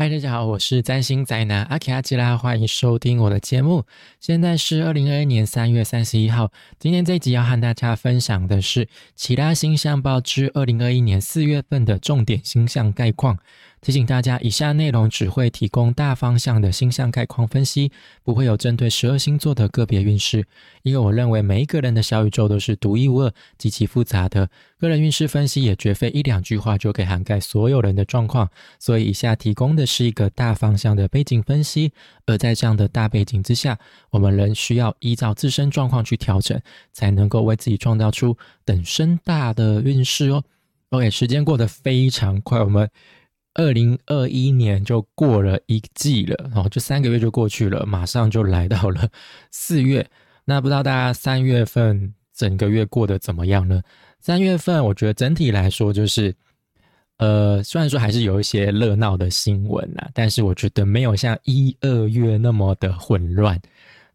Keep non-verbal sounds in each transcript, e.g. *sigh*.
嗨，大家好，我是占星宅男阿奇阿吉拉，欢迎收听我的节目。现在是二零二一年三月三十一号，今天这一集要和大家分享的是《其他星象报》之二零二一年四月份的重点星象概况。提醒大家，以下内容只会提供大方向的星象概况分析，不会有针对十二星座的个别运势。因为我认为每一个人的小宇宙都是独一无二、极其复杂的，个人运势分析也绝非一两句话就可以涵盖所有人的状况。所以，以下提供的是一个大方向的背景分析。而在这样的大背景之下，我们仍需要依照自身状况去调整，才能够为自己创造出等身大的运势哦。OK，时间过得非常快，我们。二零二一年就过了一季了，然哦，就三个月就过去了，马上就来到了四月。那不知道大家三月份整个月过得怎么样呢？三月份我觉得整体来说就是，呃，虽然说还是有一些热闹的新闻啊，但是我觉得没有像一二月那么的混乱。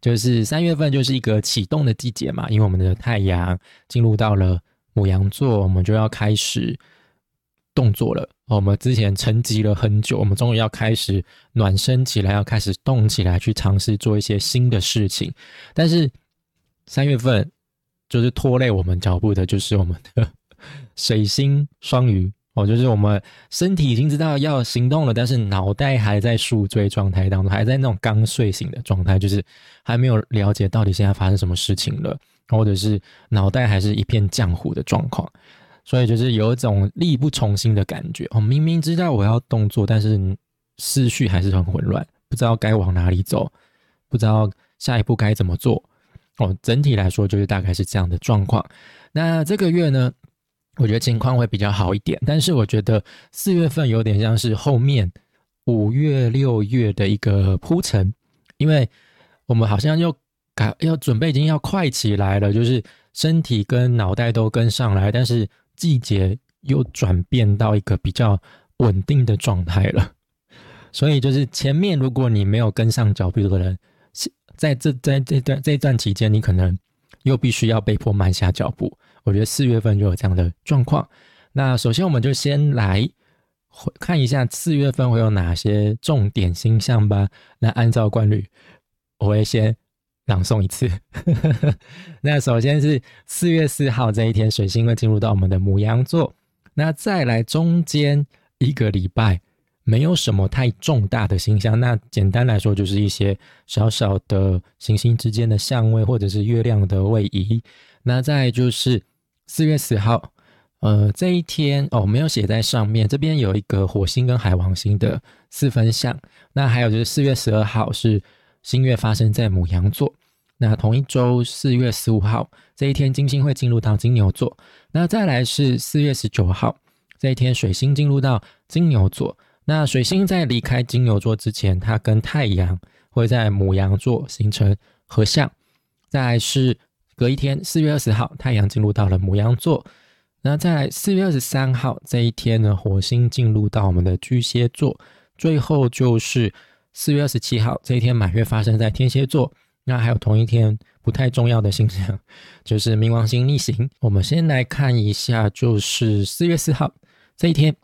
就是三月份就是一个启动的季节嘛，因为我们的太阳进入到了母羊座，我们就要开始动作了。我们之前沉寂了很久，我们终于要开始暖身起来，要开始动起来，去尝试做一些新的事情。但是三月份就是拖累我们脚步的，就是我们的 *laughs* 水星双鱼哦，就是我们身体已经知道要行动了，但是脑袋还在宿醉状态当中，还在那种刚睡醒的状态，就是还没有了解到底现在发生什么事情了，或者是脑袋还是一片浆糊的状况。所以就是有一种力不从心的感觉哦，明明知道我要动作，但是思绪还是很混乱，不知道该往哪里走，不知道下一步该怎么做哦。整体来说就是大概是这样的状况。那这个月呢，我觉得情况会比较好一点，但是我觉得四月份有点像是后面五月、六月的一个铺陈，因为我们好像又改要准备已经要快起来了，就是身体跟脑袋都跟上来，但是。季节又转变到一个比较稳定的状态了，*laughs* 所以就是前面如果你没有跟上脚步的人，在这在这段这段期间，你可能又必须要被迫慢下脚步。我觉得四月份就有这样的状况。那首先我们就先来看一下四月份会有哪些重点星象吧。那按照惯例，我会先。朗诵一次。*laughs* 那首先是四月四号这一天，水星会进入到我们的母羊座。那再来中间一个礼拜，没有什么太重大的星象。那简单来说，就是一些小小的行星之间的相位，或者是月亮的位移。那再就是四月十号，呃，这一天哦，没有写在上面。这边有一个火星跟海王星的四分相。那还有就是四月十二号是。新月发生在母羊座，那同一周四月十五号这一天，金星会进入到金牛座。那再来是四月十九号这一天，水星进入到金牛座。那水星在离开金牛座之前，它跟太阳会在母羊座形成合相。再来是隔一天，四月二十号，太阳进入到了母羊座。那再来四月二十三号这一天呢，火星进入到我们的巨蟹座。最后就是。四月二十七号这一天满月发生在天蝎座，那还有同一天不太重要的星象，就是冥王星逆行。我们先来看一下，就是四月四号这一天，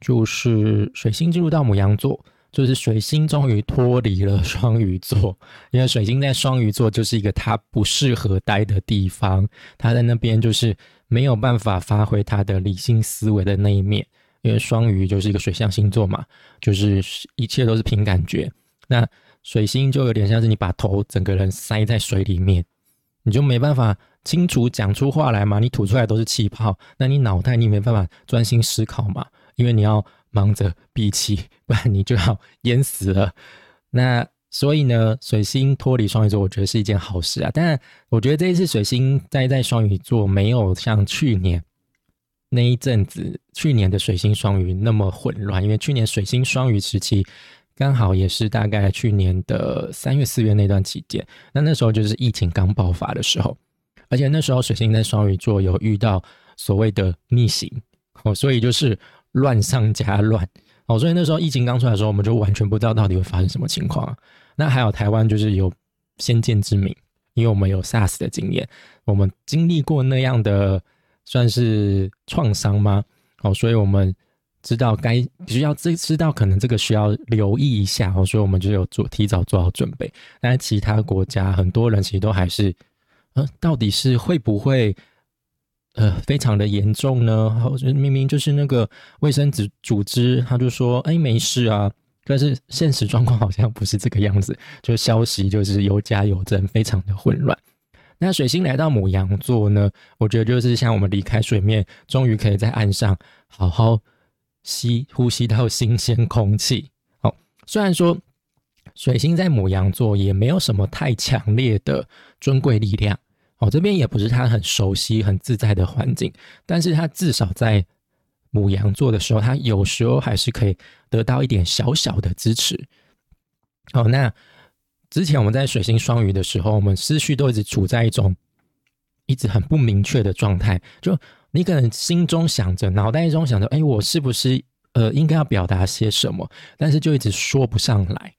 就是水星进入到母羊座，就是水星终于脱离了双鱼座，因为水星在双鱼座就是一个它不适合待的地方，它在那边就是没有办法发挥它的理性思维的那一面。因为双鱼就是一个水象星座嘛，就是一切都是凭感觉。那水星就有点像是你把头整个人塞在水里面，你就没办法清楚讲出话来嘛，你吐出来都是气泡，那你脑袋你没办法专心思考嘛，因为你要忙着闭气，*laughs* 不然你就要淹死了。那所以呢，水星脱离双鱼座，我觉得是一件好事啊。但我觉得这一次水星待在双鱼座，没有像去年。那一阵子，去年的水星双鱼那么混乱，因为去年水星双鱼时期刚好也是大概去年的三月四月那段期间，那那时候就是疫情刚爆发的时候，而且那时候水星在双鱼座有遇到所谓的逆行哦，所以就是乱上加乱哦，所以那时候疫情刚出来的时候，我们就完全不知道到底会发生什么情况。那还有台湾就是有先见之明，因为我们有 SARS 的经验，我们经历过那样的。算是创伤吗？哦，所以我们知道该需要这知道可能这个需要留意一下哦，所以我们就有做提早做好准备。但是其他国家很多人其实都还是，呃，到底是会不会呃非常的严重呢？或者明明就是那个卫生组组织他就说哎没事啊，但是现实状况好像不是这个样子，就消息就是有假有真，非常的混乱。那水星来到母羊座呢，我觉得就是像我们离开水面，终于可以在岸上好好。吸呼吸到新鲜空气，好。虽然说水星在母羊座也没有什么太强烈的尊贵力量，哦，这边也不是他很熟悉、很自在的环境，但是他至少在母羊座的时候，他有时候还是可以得到一点小小的支持。哦，那之前我们在水星双鱼的时候，我们思绪都一直处在一种一直很不明确的状态，就。你可能心中想着，脑袋中想着，哎，我是不是呃应该要表达些什么？但是就一直说不上来，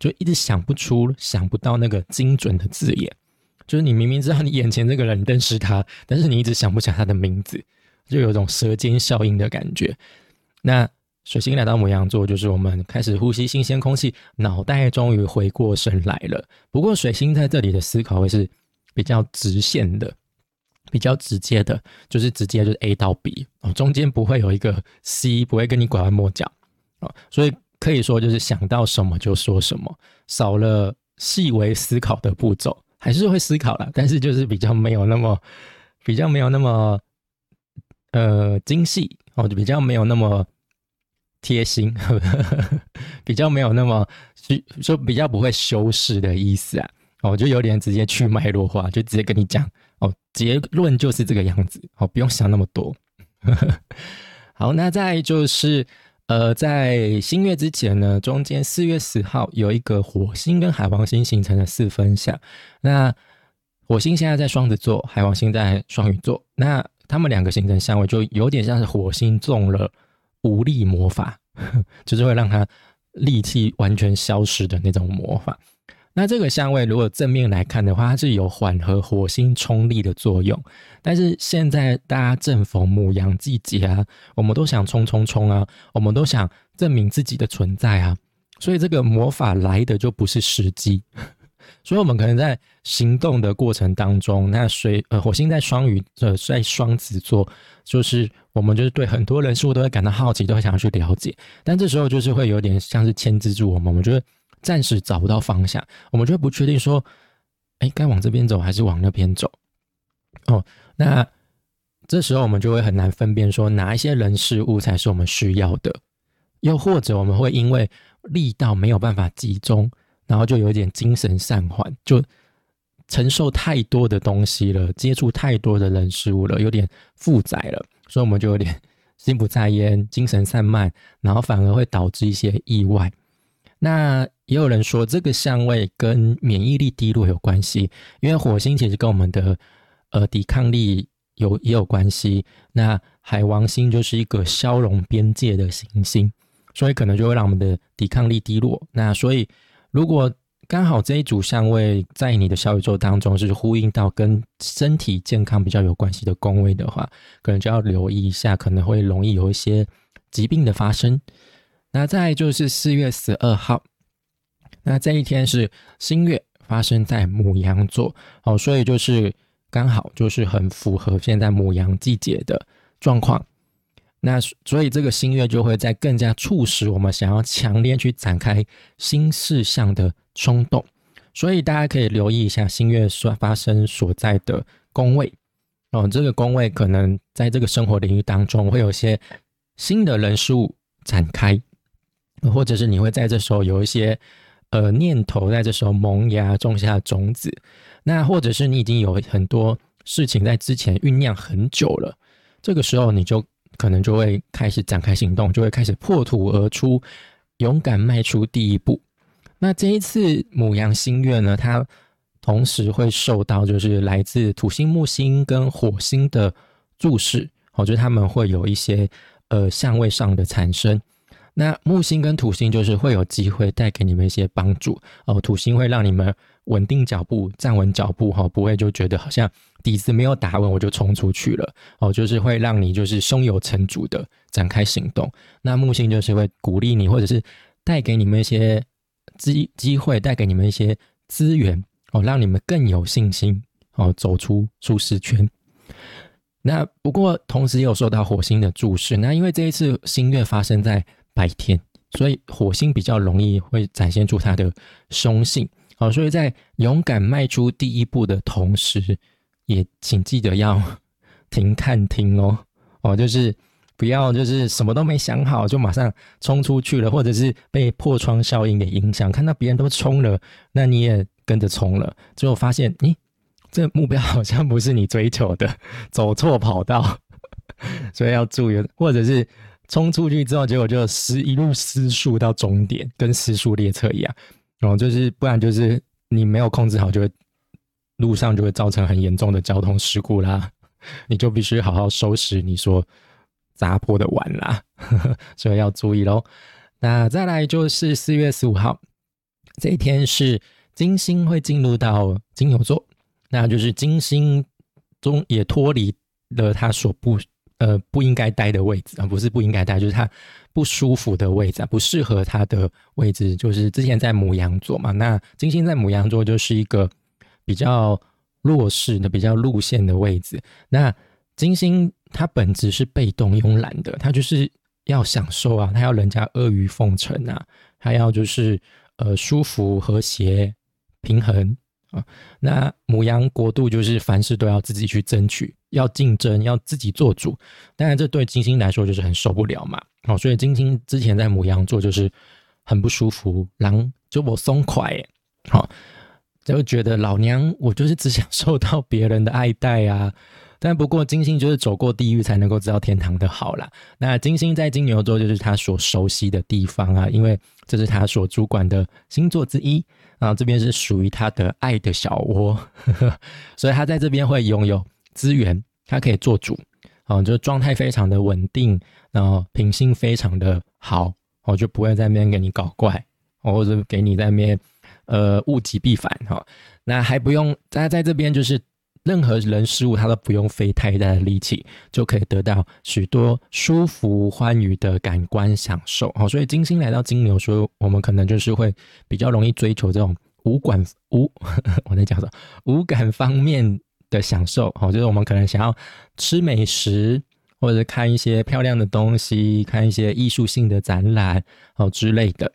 就一直想不出、想不到那个精准的字眼。就是你明明知道你眼前这个人认识他，但是你一直想不起来他的名字，就有种舌尖效应的感觉。那水星来到母羊座，就是我们开始呼吸新鲜空气，脑袋终于回过神来了。不过水星在这里的思考会是比较直线的。比较直接的，就是直接就是 A 到 B 哦，中间不会有一个 C，不会跟你拐弯抹角啊，所以可以说就是想到什么就说什么，少了细微思考的步骤，还是会思考了，但是就是比较没有那么，比较没有那么呃精细哦，就比较没有那么贴心，*laughs* 比较没有那么就就比较不会修饰的意思啊，哦，就有点直接去脉络化，就直接跟你讲。哦，结论就是这个样子。哦，不用想那么多。*laughs* 好，那再就是，呃，在新月之前呢，中间四月十号有一个火星跟海王星形成的四分相。那火星现在在双子座，海王星在双鱼座。那他们两个形成相位，就有点像是火星中了无力魔法，*laughs* 就是会让他力气完全消失的那种魔法。那这个香味如果正面来看的话，它是有缓和火星冲力的作用。但是现在大家正逢母羊季节啊，我们都想冲冲冲啊，我们都想证明自己的存在啊，所以这个魔法来的就不是时机。所以我们可能在行动的过程当中，那水呃火星在双鱼呃在双子座，就是我们就是对很多人事物都会感到好奇，都会想要去了解。但这时候就是会有点像是牵制住我们，我们觉得。暂时找不到方向，我们就不确定说，哎，该往这边走还是往那边走？哦，那这时候我们就会很难分辨说哪一些人事物才是我们需要的，又或者我们会因为力道没有办法集中，然后就有点精神散涣，就承受太多的东西了，接触太多的人事物了，有点负载了，所以我们就有点心不在焉、精神散漫，然后反而会导致一些意外。那也有人说，这个相位跟免疫力低落有关系，因为火星其实跟我们的呃抵抗力有也有关系。那海王星就是一个消融边界的行星，所以可能就会让我们的抵抗力低落。那所以如果刚好这一组相位在你的小宇宙当中是呼应到跟身体健康比较有关系的宫位的话，可能就要留意一下，可能会容易有一些疾病的发生。那再就是四月十二号，那这一天是新月发生在母羊座，哦，所以就是刚好就是很符合现在母羊季节的状况。那所以这个新月就会在更加促使我们想要强烈去展开新事项的冲动。所以大家可以留意一下新月所发生所在的宫位，哦，这个宫位可能在这个生活领域当中会有一些新的人事物展开。或者是你会在这时候有一些呃念头，在这时候萌芽，种下种子。那或者是你已经有很多事情在之前酝酿很久了，这个时候你就可能就会开始展开行动，就会开始破土而出，勇敢迈出第一步。那这一次母羊星月呢，它同时会受到就是来自土星、木星跟火星的注视，我觉得他们会有一些呃相位上的产生。那木星跟土星就是会有机会带给你们一些帮助哦。土星会让你们稳定脚步、站稳脚步哈，不会就觉得好像底子没有打稳我就冲出去了哦。就是会让你就是胸有成竹的展开行动。那木星就是会鼓励你，或者是带给你们一些机机会，带给你们一些资源哦，让你们更有信心哦，走出舒适圈。那不过同时也有受到火星的注视。那因为这一次星月发生在白天，所以火星比较容易会展现出它的凶性。哦，所以在勇敢迈出第一步的同时，也请记得要 *laughs* 停看听哦，哦，就是不要就是什么都没想好就马上冲出去了，或者是被破窗效应给影响，看到别人都冲了，那你也跟着冲了，最后发现，咦，这目标好像不是你追求的，*laughs* 走错跑道，*laughs* 所以要注意，或者是冲出去之后，结果就失一路失速到终点，跟失速列车一样。然后就是，不然就是你没有控制好，就会路上就会造成很严重的交通事故啦。*laughs* 你就必须好好收拾你说砸破的碗啦，*laughs* 所以要注意喽。那再来就是四月十五号这一天是金星会进入到金牛座，那就是金星中也脱离了它所不。呃，不应该待的位置啊，不是不应该待，就是他不舒服的位置啊，不适合他的位置，就是之前在母羊座嘛。那金星在母羊座就是一个比较弱势的、比较路线的位置。那金星它本质是被动慵懒的，它就是要享受啊，它要人家阿谀奉承啊，它要就是呃舒服、和谐、平衡。啊，那母羊国度就是凡事都要自己去争取，要竞争，要自己做主。当然，这对金星来说就是很受不了嘛。哦，所以金星之前在母羊座就是很不舒服，狼就我松快，好，就觉得老娘我就是只想受到别人的爱戴啊。但不过金星就是走过地狱才能够知道天堂的好啦。那金星在金牛座就是他所熟悉的地方啊，因为这是他所主管的星座之一。啊，这边是属于他的爱的小窝，*laughs* 所以他在这边会拥有资源，他可以做主，啊，就状态非常的稳定，然后品性非常的好，我就不会在那边给你搞怪，或者给你在那边呃物极必反哈，那还不用大家在这边就是。任何人事物，他都不用费太大的力气，就可以得到许多舒服、欢愉的感官享受。好，所以金星来到金牛，所以我们可能就是会比较容易追求这种无感无 *laughs* 我在讲什么无感方面的享受。好，就是我们可能想要吃美食，或者看一些漂亮的东西，看一些艺术性的展览，好之类的。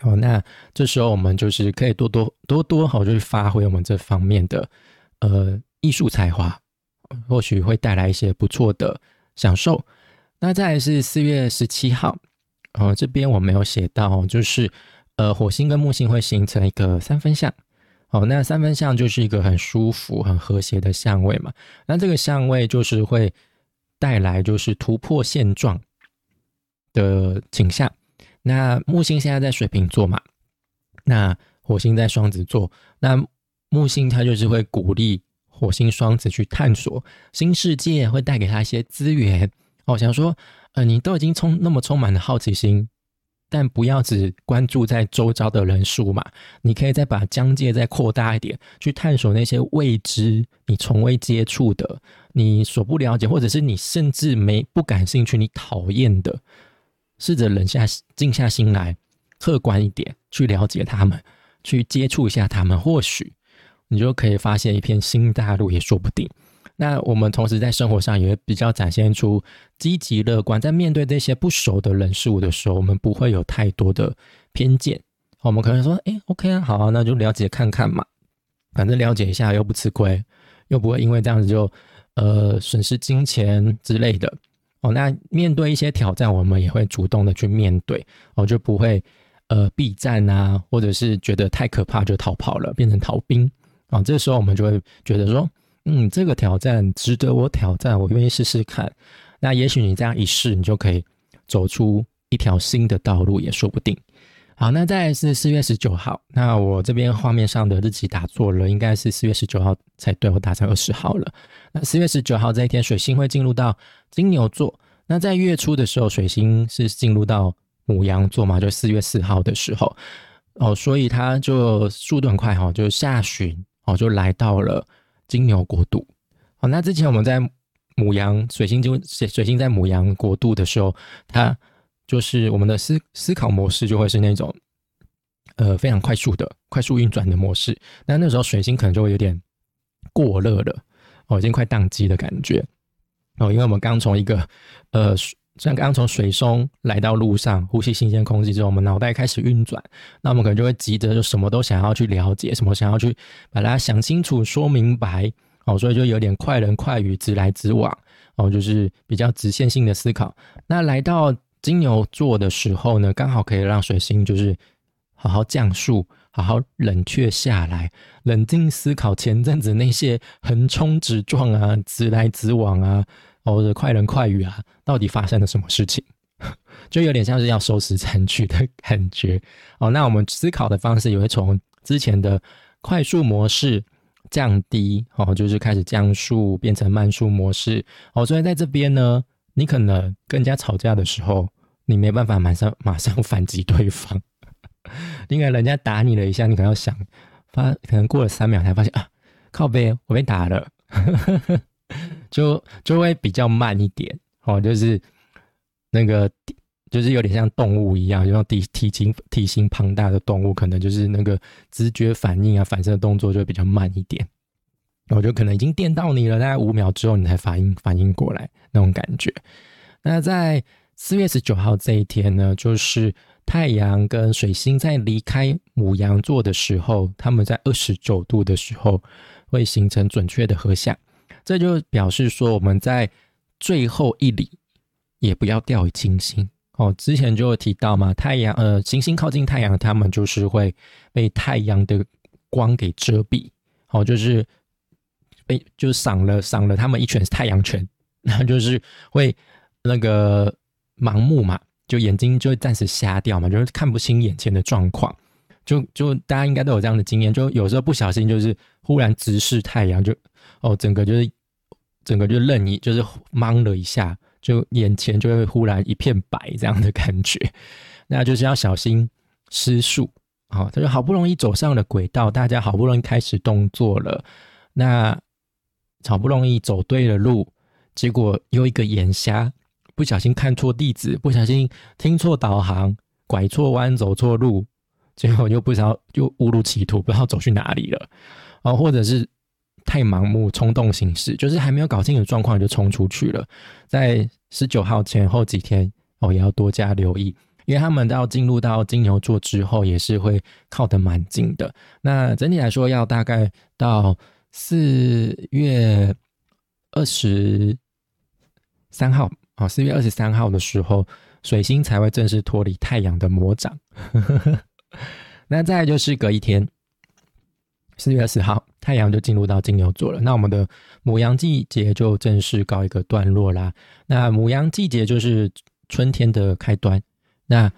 好，那这时候我们就是可以多多多多好，就是发挥我们这方面的呃。艺术才华或许会带来一些不错的享受。那再来是四月十七号，哦，这边我没有写到，就是呃，火星跟木星会形成一个三分相。哦，那三分相就是一个很舒服、很和谐的相位嘛。那这个相位就是会带来就是突破现状的倾向。那木星现在在水瓶座嘛，那火星在双子座，那木星它就是会鼓励。火星双子去探索新世界，会带给他一些资源。哦，想说，呃，你都已经充那么充满了好奇心，但不要只关注在周遭的人数嘛。你可以再把疆界再扩大一点，去探索那些未知、你从未接触的、你所不了解，或者是你甚至没不感兴趣、你讨厌的，试着冷下静下心来，客观一点去了解他们，去接触一下他们，或许。你就可以发现一片新大陆也说不定。那我们同时在生活上也会比较展现出积极乐观，在面对这些不熟的人事物的时候，我们不会有太多的偏见。我们可能说，哎，OK 啊，好啊，那就了解看看嘛，反正了解一下又不吃亏，又不会因为这样子就呃损失金钱之类的。哦，那面对一些挑战，我们也会主动的去面对，哦，就不会呃避战啊，或者是觉得太可怕就逃跑了，变成逃兵。啊，这时候我们就会觉得说，嗯，这个挑战值得我挑战，我愿意试试看。那也许你这样一试，你就可以走出一条新的道路，也说不定。好，那再是四月十九号，那我这边画面上的日期打错了，应该是四月十九号才对，我打成二十号了。那四月十九号这一天，水星会进入到金牛座。那在月初的时候，水星是进入到母羊座嘛？就四月四号的时候，哦，所以它就速度很快哈，就下旬。哦，就来到了金牛国度。好，那之前我们在母羊水星就水水星在母羊国度的时候，它就是我们的思思考模式就会是那种呃非常快速的快速运转的模式。那那时候水星可能就会有点过热了，哦，已经快宕机的感觉哦，因为我们刚从一个呃。像刚从水松来到路上，呼吸新鲜空气之后，我们脑袋开始运转，那我们可能就会急着就什么都想要去了解，什么想要去把它想清楚、说明白哦，所以就有点快人快语、直来直往哦，就是比较直线性的思考。那来到金牛座的时候呢，刚好可以让水星就是好好降速，好好冷却下来，冷静思考前阵子那些横冲直撞啊、直来直往啊。或者快人快语啊，到底发生了什么事情？*laughs* 就有点像是要收拾残局的感觉哦。那我们思考的方式也会从之前的快速模式降低哦，就是开始降速变成慢速模式哦。所以在这边呢，你可能跟人家吵架的时候，你没办法马上 *laughs* 马上反击对方，因为人家打你了一下，你可能要想发，可能过了三秒才发现啊，靠背我被打了。*laughs* 就就会比较慢一点哦，就是那个就是有点像动物一样，就像体体型体型庞大的动物，可能就是那个直觉反应啊、反射动作就会比较慢一点。我就可能已经电到你了，大概五秒之后你才反应反应过来那种感觉。那在四月十九号这一天呢，就是太阳跟水星在离开母羊座的时候，他们在二十九度的时候会形成准确的合相。这就表示说，我们在最后一里也不要掉以轻心哦。之前就有提到嘛，太阳呃，行星靠近太阳，它们就是会被太阳的光给遮蔽，哦，就是被就赏了赏了他们一拳太阳拳，那就是会那个盲目嘛，就眼睛就会暂时瞎掉嘛，就是看不清眼前的状况。就就大家应该都有这样的经验，就有时候不小心就是忽然直视太阳，就哦整个就是整个就愣一，就是懵了一下，就眼前就会忽然一片白这样的感觉，那就是要小心失速啊！他说好不容易走上了轨道，大家好不容易开始动作了，那好不容易走对了路，结果又一个眼瞎，不小心看错地址，不小心听错导航，拐错弯，走错路。最后就不知道，就误入歧途，不知道走去哪里了，哦，或者是太盲目、冲动行事，就是还没有搞清楚状况就冲出去了。在十九号前后几天，哦，也要多加留意，因为他们到进入到金牛座之后，也是会靠得蛮近的。那整体来说，要大概到四月二十三号，哦，四月二十三号的时候，水星才会正式脱离太阳的魔掌。*laughs* 那再就是隔一天，四月二十号，太阳就进入到金牛座了。那我们的母羊季节就正式告一个段落啦。那母羊季节就是春天的开端。那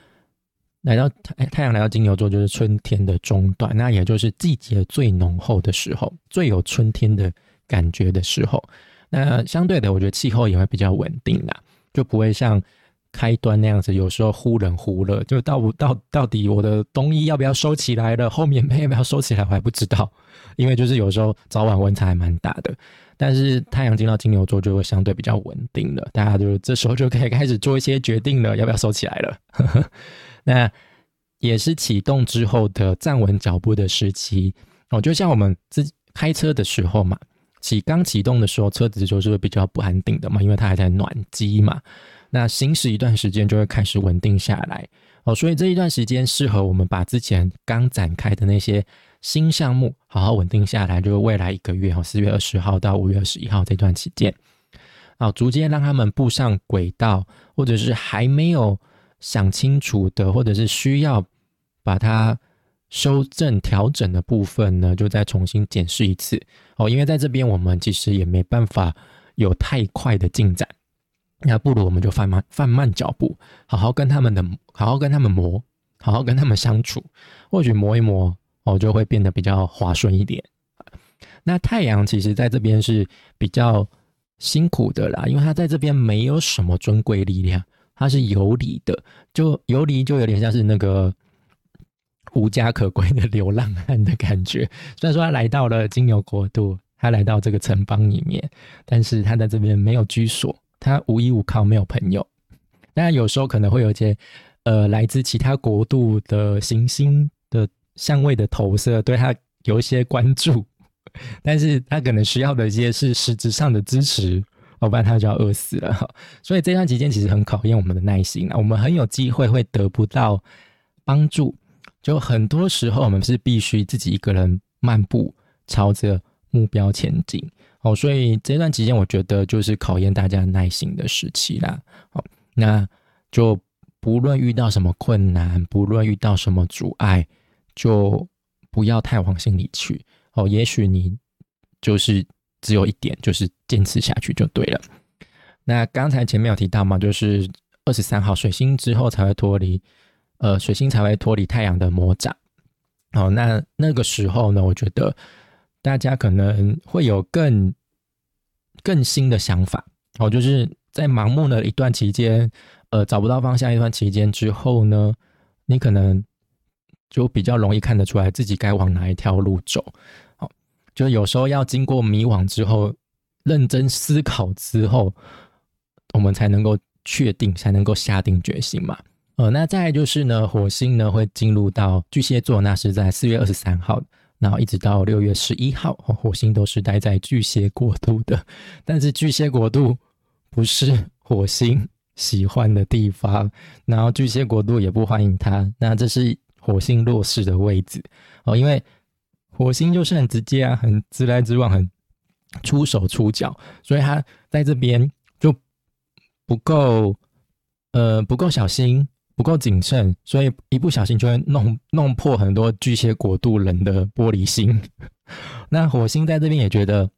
来到太太阳来到金牛座就是春天的中段，那也就是季节最浓厚的时候，最有春天的感觉的时候。那相对的，我觉得气候也会比较稳定啦，就不会像。开端那样子，有时候忽冷忽热，就到到到底我的冬衣要不要收起来了？后面被要不要收起来，我还不知道，*laughs* 因为就是有时候早晚温差还蛮大的。但是太阳进到金牛座就会相对比较稳定了，大家就这时候就可以开始做一些决定了，要不要收起来了？那也是启动之后的站稳脚步的时期。哦，就像我们自开车的时候嘛，启刚启动的时候，车子就是会比较不安定的嘛，因为它还在暖机嘛。那行驶一段时间就会开始稳定下来。哦，所以这一段时间适合我们把之前刚展开的那些新项目好好稳定下来，就是未来一个月哈，四月二十号到五月二十一号这段期间，啊，逐渐让他们步上轨道，或者是还没有想清楚的，或者是需要把它修正调整的部分呢，就再重新检视一次哦，因为在这边我们其实也没办法有太快的进展。那不如我们就放慢放慢脚步，好好跟他们的好好跟他们磨，好好跟他们相处，或许磨一磨哦，就会变得比较滑顺一点。那太阳其实在这边是比较辛苦的啦，因为它在这边没有什么尊贵力量，它是游离的，就游离就有点像是那个无家可归的流浪汉的感觉。虽然说他来到了金牛国度。他来到这个城邦里面，但是他在这边没有居所，他无依无靠，没有朋友。当然有时候可能会有一些呃来自其他国度的行星的相位的投射，对他有一些关注，*laughs* 但是他可能需要的一些是实质上的支持。要不然他就要饿死了，所以这段期间其实很考验我们的耐心啊。我们很有机会会得不到帮助，就很多时候我们是必须自己一个人漫步，朝着目标前进。哦，所以这段期间我觉得就是考验大家耐心的时期啦。好，那就不论遇到什么困难，不论遇到什么阻碍，就不要太往心里去。哦，也许你就是。只有一点，就是坚持下去就对了。那刚才前面有提到嘛，就是二十三号水星之后才会脱离，呃，水星才会脱离太阳的魔掌。好，那那个时候呢，我觉得大家可能会有更更新的想法。哦，就是在盲目的一段期间，呃，找不到方向一段期间之后呢，你可能就比较容易看得出来自己该往哪一条路走。就有时候要经过迷惘之后，认真思考之后，我们才能够确定，才能够下定决心嘛。呃，那再就是呢，火星呢会进入到巨蟹座，那是在四月二十三号，然后一直到六月十一号，火星都是待在巨蟹国度的。*laughs* 但是巨蟹国度不是火星喜欢的地方，然后巨蟹国度也不欢迎他。那这是火星弱势的位置哦，因为。火星就是很直接啊，很直来直往，很出手出脚，所以他在这边就不够，呃，不够小心，不够谨慎，所以一不小心就会弄弄破很多巨蟹国度人的玻璃心。*laughs* 那火星在这边也觉得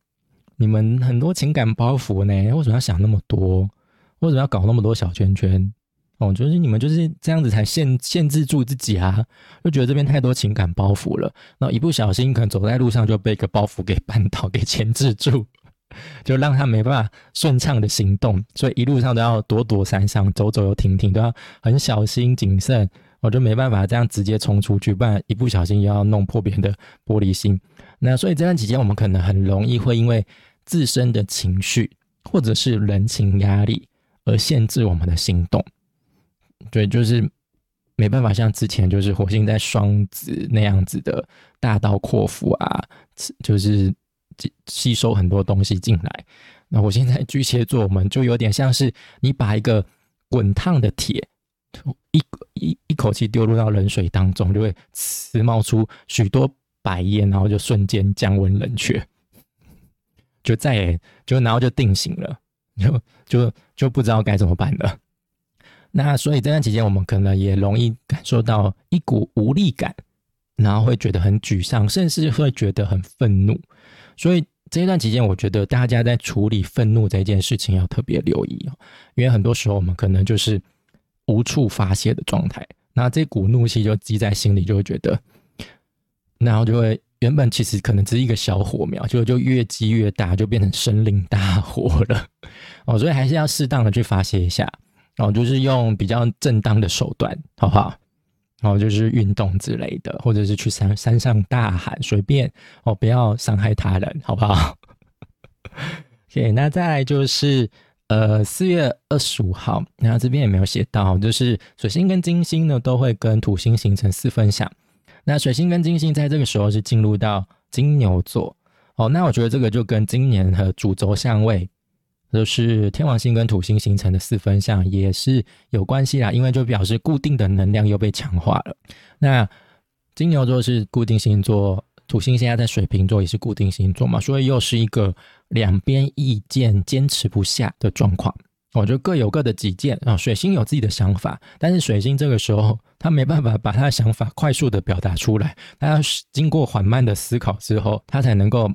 你们很多情感包袱呢，为什么要想那么多？为什么要搞那么多小圈圈？就是你们就是这样子才限限制住自己啊，就觉得这边太多情感包袱了，那一不小心可能走在路上就被一个包袱给绊倒，给牵制住，就让他没办法顺畅的行动，所以一路上都要躲躲闪闪，走走又停停，都要很小心谨慎，我就没办法这样直接冲出去，不然一不小心又要弄破别人的玻璃心。那所以这段期间我们可能很容易会因为自身的情绪或者是人情压力而限制我们的行动。对，就是没办法像之前就是火星在双子那样子的大刀阔斧啊，就是吸收很多东西进来。那我现在巨蟹座，我们就有点像是你把一个滚烫的铁一一一口气丢入到冷水当中，就会呲冒出许多白烟，然后就瞬间降温冷却，就再也就然后就定型了，就就就不知道该怎么办了。那所以这段期间，我们可能也容易感受到一股无力感，然后会觉得很沮丧，甚至会觉得很愤怒。所以这一段期间，我觉得大家在处理愤怒这件事情要特别留意哦，因为很多时候我们可能就是无处发泄的状态，那这股怒气就积在心里，就会觉得，然后就会原本其实可能只是一个小火苗，就就越积越大，就变成森林大火了 *laughs* 哦。所以还是要适当的去发泄一下。哦，就是用比较正当的手段，好不好？哦，就是运动之类的，或者是去山山上大喊，随便哦，不要伤害他人，好不好？OK，那再来就是呃四月二十五号，那这边也没有写到，就是水星跟金星呢都会跟土星形成四分相。那水星跟金星在这个时候是进入到金牛座，哦，那我觉得这个就跟今年和主轴相位。就是天王星跟土星形成的四分相也是有关系啦，因为就表示固定的能量又被强化了。那金牛座是固定星座，土星现在在水瓶座也是固定星座嘛，所以又是一个两边意见坚持不下的状况。我就各有各的己见啊，水星有自己的想法，但是水星这个时候他没办法把他的想法快速的表达出来，他要经过缓慢的思考之后，他才能够。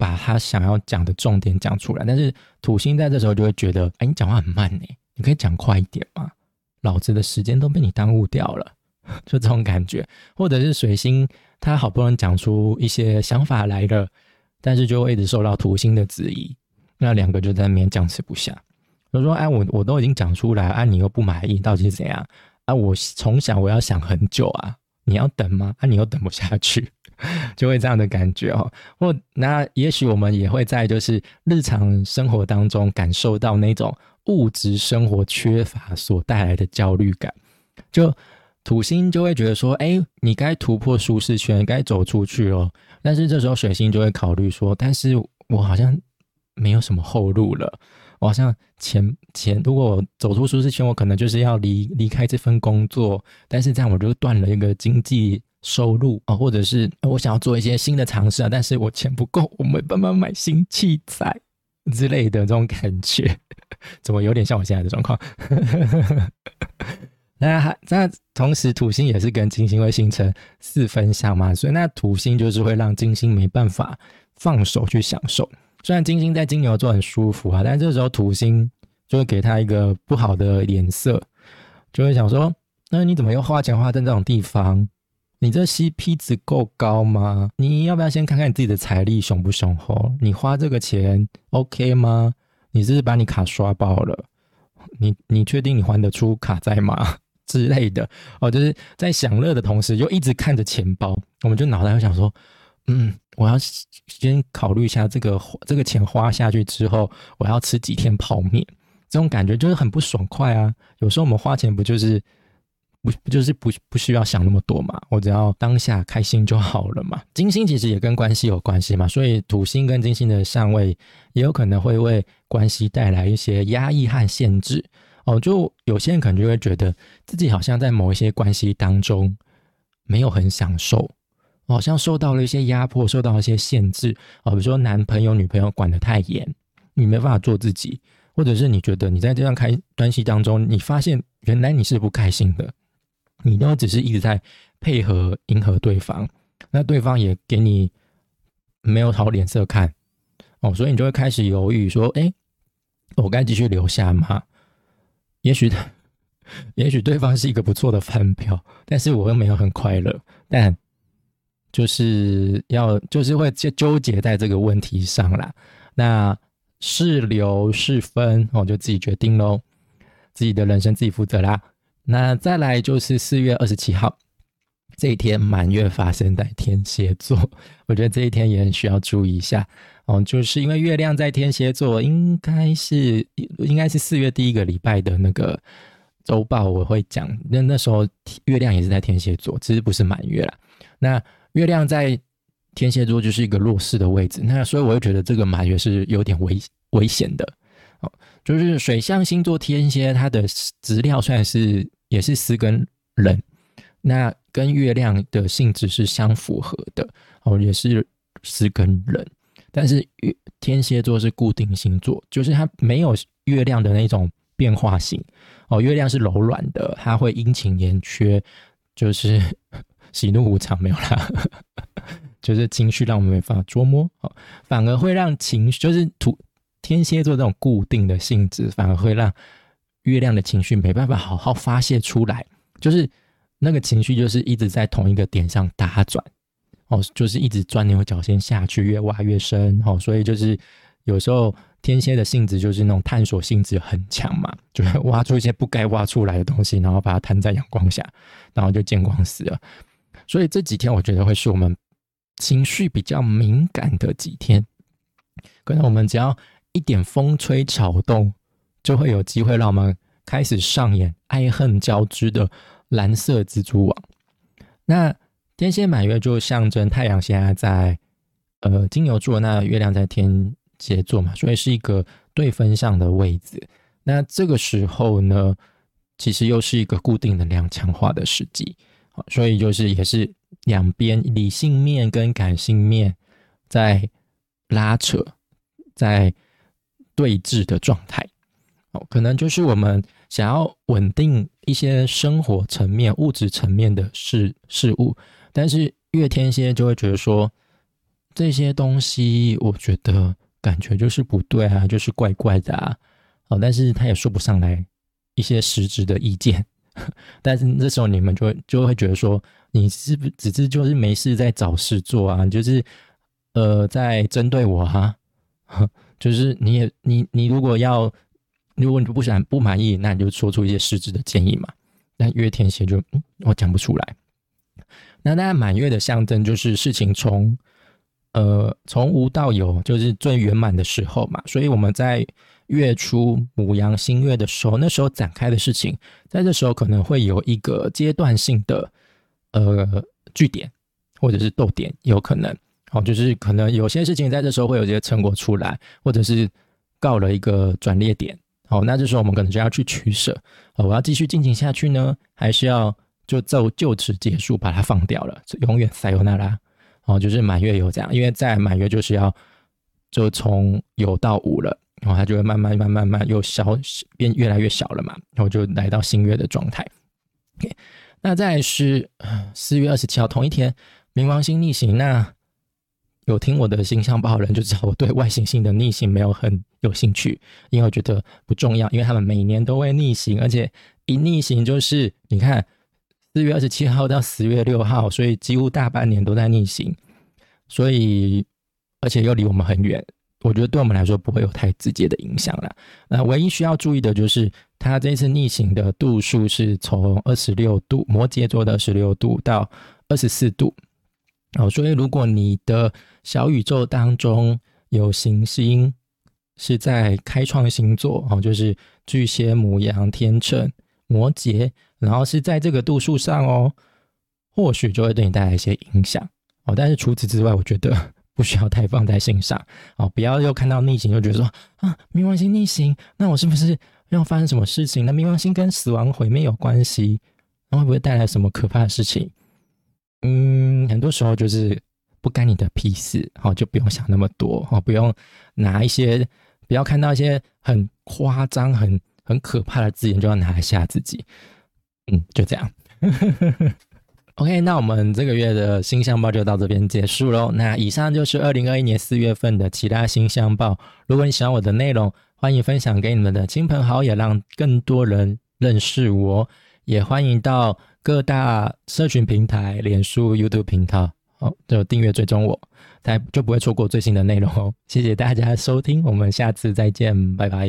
把他想要讲的重点讲出来，但是土星在这时候就会觉得，哎，你讲话很慢呢，你可以讲快一点吗？老子的时间都被你耽误掉了，*laughs* 就这种感觉。或者是水星，他好不容易讲出一些想法来了，但是就会一直受到土星的质疑，那两个就在那边僵持不下。就说，哎，我我都已经讲出来，啊，你又不满意，到底是怎样？啊，我从小我要想很久啊，你要等吗？啊，你又等不下去。*laughs* 就会这样的感觉哦。或那也许我们也会在就是日常生活当中感受到那种物质生活缺乏所带来的焦虑感。就土星就会觉得说，哎，你该突破舒适圈，该走出去哦。但是这时候水星就会考虑说，但是我好像没有什么后路了。我好像前前如果走出舒适圈，我可能就是要离离开这份工作，但是这样我就断了一个经济收入啊，或者是我想要做一些新的尝试啊，但是我钱不够，我没办法买新器材之类的这种感觉，*laughs* 怎么有点像我现在的状况？*laughs* 那还那同时土星也是跟金星会形成四分相嘛，所以那土星就是会让金星没办法放手去享受。虽然金星在金牛座很舒服啊，但这时候土星就会给他一个不好的脸色，就会想说：那你怎么又花钱花在这种地方？你这 CP 值够高吗？你要不要先看看你自己的财力雄不雄厚？你花这个钱 OK 吗？你是把你卡刷爆了？你你确定你还得出卡债吗？*laughs* 之类的哦，就是在享乐的同时，又一直看着钱包，我们就脑袋会想说：嗯。我要先考虑一下这个这个钱花下去之后，我要吃几天泡面，这种感觉就是很不爽快啊。有时候我们花钱不就是不不就是不不需要想那么多嘛，我只要当下开心就好了嘛。金星其实也跟关系有关系嘛，所以土星跟金星的相位也有可能会为关系带来一些压抑和限制哦。就有些人可能就会觉得自己好像在某一些关系当中没有很享受。好像受到了一些压迫，受到一些限制啊，比如说男朋友、女朋友管得太严，你没办法做自己，或者是你觉得你在这段开关系当中，你发现原来你是不开心的，你都只是一直在配合迎合对方，那对方也给你没有好脸色看哦，所以你就会开始犹豫说：哎，我该继续留下吗？也许，*laughs* 也许对方是一个不错的饭票，但是我又没有很快乐，但。就是要就是会纠纠结在这个问题上啦。那是留是分，我就自己决定喽，自己的人生自己负责啦。那再来就是四月二十七号这一天，满月发生在天蝎座，我觉得这一天也很需要注意一下哦。就是因为月亮在天蝎座，应该是应该是四月第一个礼拜的那个周报我会讲，那那时候月亮也是在天蝎座，只是不是满月啦。那月亮在天蝎座就是一个弱势的位置，那所以我会觉得这个满月是有点危危险的哦。就是水象星座天蝎，它的资料算是也是丝跟冷，那跟月亮的性质是相符合的哦，也是丝跟冷。但是月天蝎座是固定星座，就是它没有月亮的那种变化性哦。月亮是柔软的，它会阴晴圆缺，就是。*laughs* 喜怒无常没有啦，*laughs* 就是情绪让我们没法捉摸哦，反而会让情绪就是土天蝎座这种固定的性质，反而会让月亮的情绪没办法好好发泄出来，就是那个情绪就是一直在同一个点上打转哦，就是一直钻牛角尖下去，越挖越深哦，所以就是有时候。天蝎的性质就是那种探索性质很强嘛，就会挖出一些不该挖出来的东西，然后把它摊在阳光下，然后就见光死了。所以这几天我觉得会是我们情绪比较敏感的几天，可能我们只要一点风吹草动，就会有机会让我们开始上演爱恨交织的蓝色蜘蛛网。那天蝎满月就象征太阳现在在呃金牛座，那月亮在天。蝎座嘛，所以是一个对分上的位置。那这个时候呢，其实又是一个固定能量强化的时机，所以就是也是两边理性面跟感性面在拉扯，在对峙的状态。哦，可能就是我们想要稳定一些生活层面、物质层面的事事物，但是月天蝎就会觉得说这些东西，我觉得。感觉就是不对啊，就是怪怪的啊，哦，但是他也说不上来一些实质的意见，*laughs* 但是这时候你们就会就会觉得说，你是不只是就是没事在找事做啊，就是呃在针对我哈，*laughs* 就是你也你你如果要如果你不想不满意，那你就说出一些实质的建议嘛，但月天蝎就我讲不出来，那大家满月的象征就是事情从呃从无到有，就是最圆满的时候嘛。所以我们在月初母羊新月的时候，那时候展开的事情，在这时候可能会有一个阶段性的呃据点或者是逗点，有可能哦，就是可能有些事情在这时候会有些成果出来，或者是告了一个转捩点。哦，那这时候我们可能就要去取舍，哦，我要继续进行下去呢，还是要就就就此结束，把它放掉了，永远塞尤那拉。哦，就是满月有这样，因为在满月就是要就从有到无了，然后它就会慢慢慢慢慢又小变越来越小了嘛，然后就来到新月的状态。那再是四月二十七号同一天，冥王星逆行。那有听我的星象报的人就知道，我对外行星的逆行没有很有兴趣，因为我觉得不重要，因为他们每年都会逆行，而且一逆行就是你看四月二十七号到十月六号，所以几乎大半年都在逆行，所以而且又离我们很远，我觉得对我们来说不会有太直接的影响了。那唯一需要注意的就是，它这次逆行的度数是从二十六度，摩羯座的十六度到二十四度。哦，所以如果你的小宇宙当中有行星是在开创星座，哦，就是巨蟹、母羊、天秤、摩羯，然后是在这个度数上哦，或许就会对你带来一些影响哦。但是除此之外，我觉得 *laughs* 不需要太放在心上哦，不要又看到逆行就觉得说啊，冥王星逆行，那我是不是要发生什么事情？那冥王星跟死亡毁灭有关系，那会不会带来什么可怕的事情？嗯，很多时候就是不干你的屁事，好就不用想那么多，好不用拿一些，不要看到一些很夸张、很很可怕的字眼就要拿来吓自己。嗯，就这样。*laughs* OK，那我们这个月的星象报就到这边结束喽。那以上就是二零二一年四月份的其他星象报。如果你喜欢我的内容，欢迎分享给你们的亲朋好友，让更多人认识我。也欢迎到。各大社群平台、脸书、YouTube 频道，哦，就订阅追踪我，才就不会错过最新的内容哦。谢谢大家收听，我们下次再见，拜拜。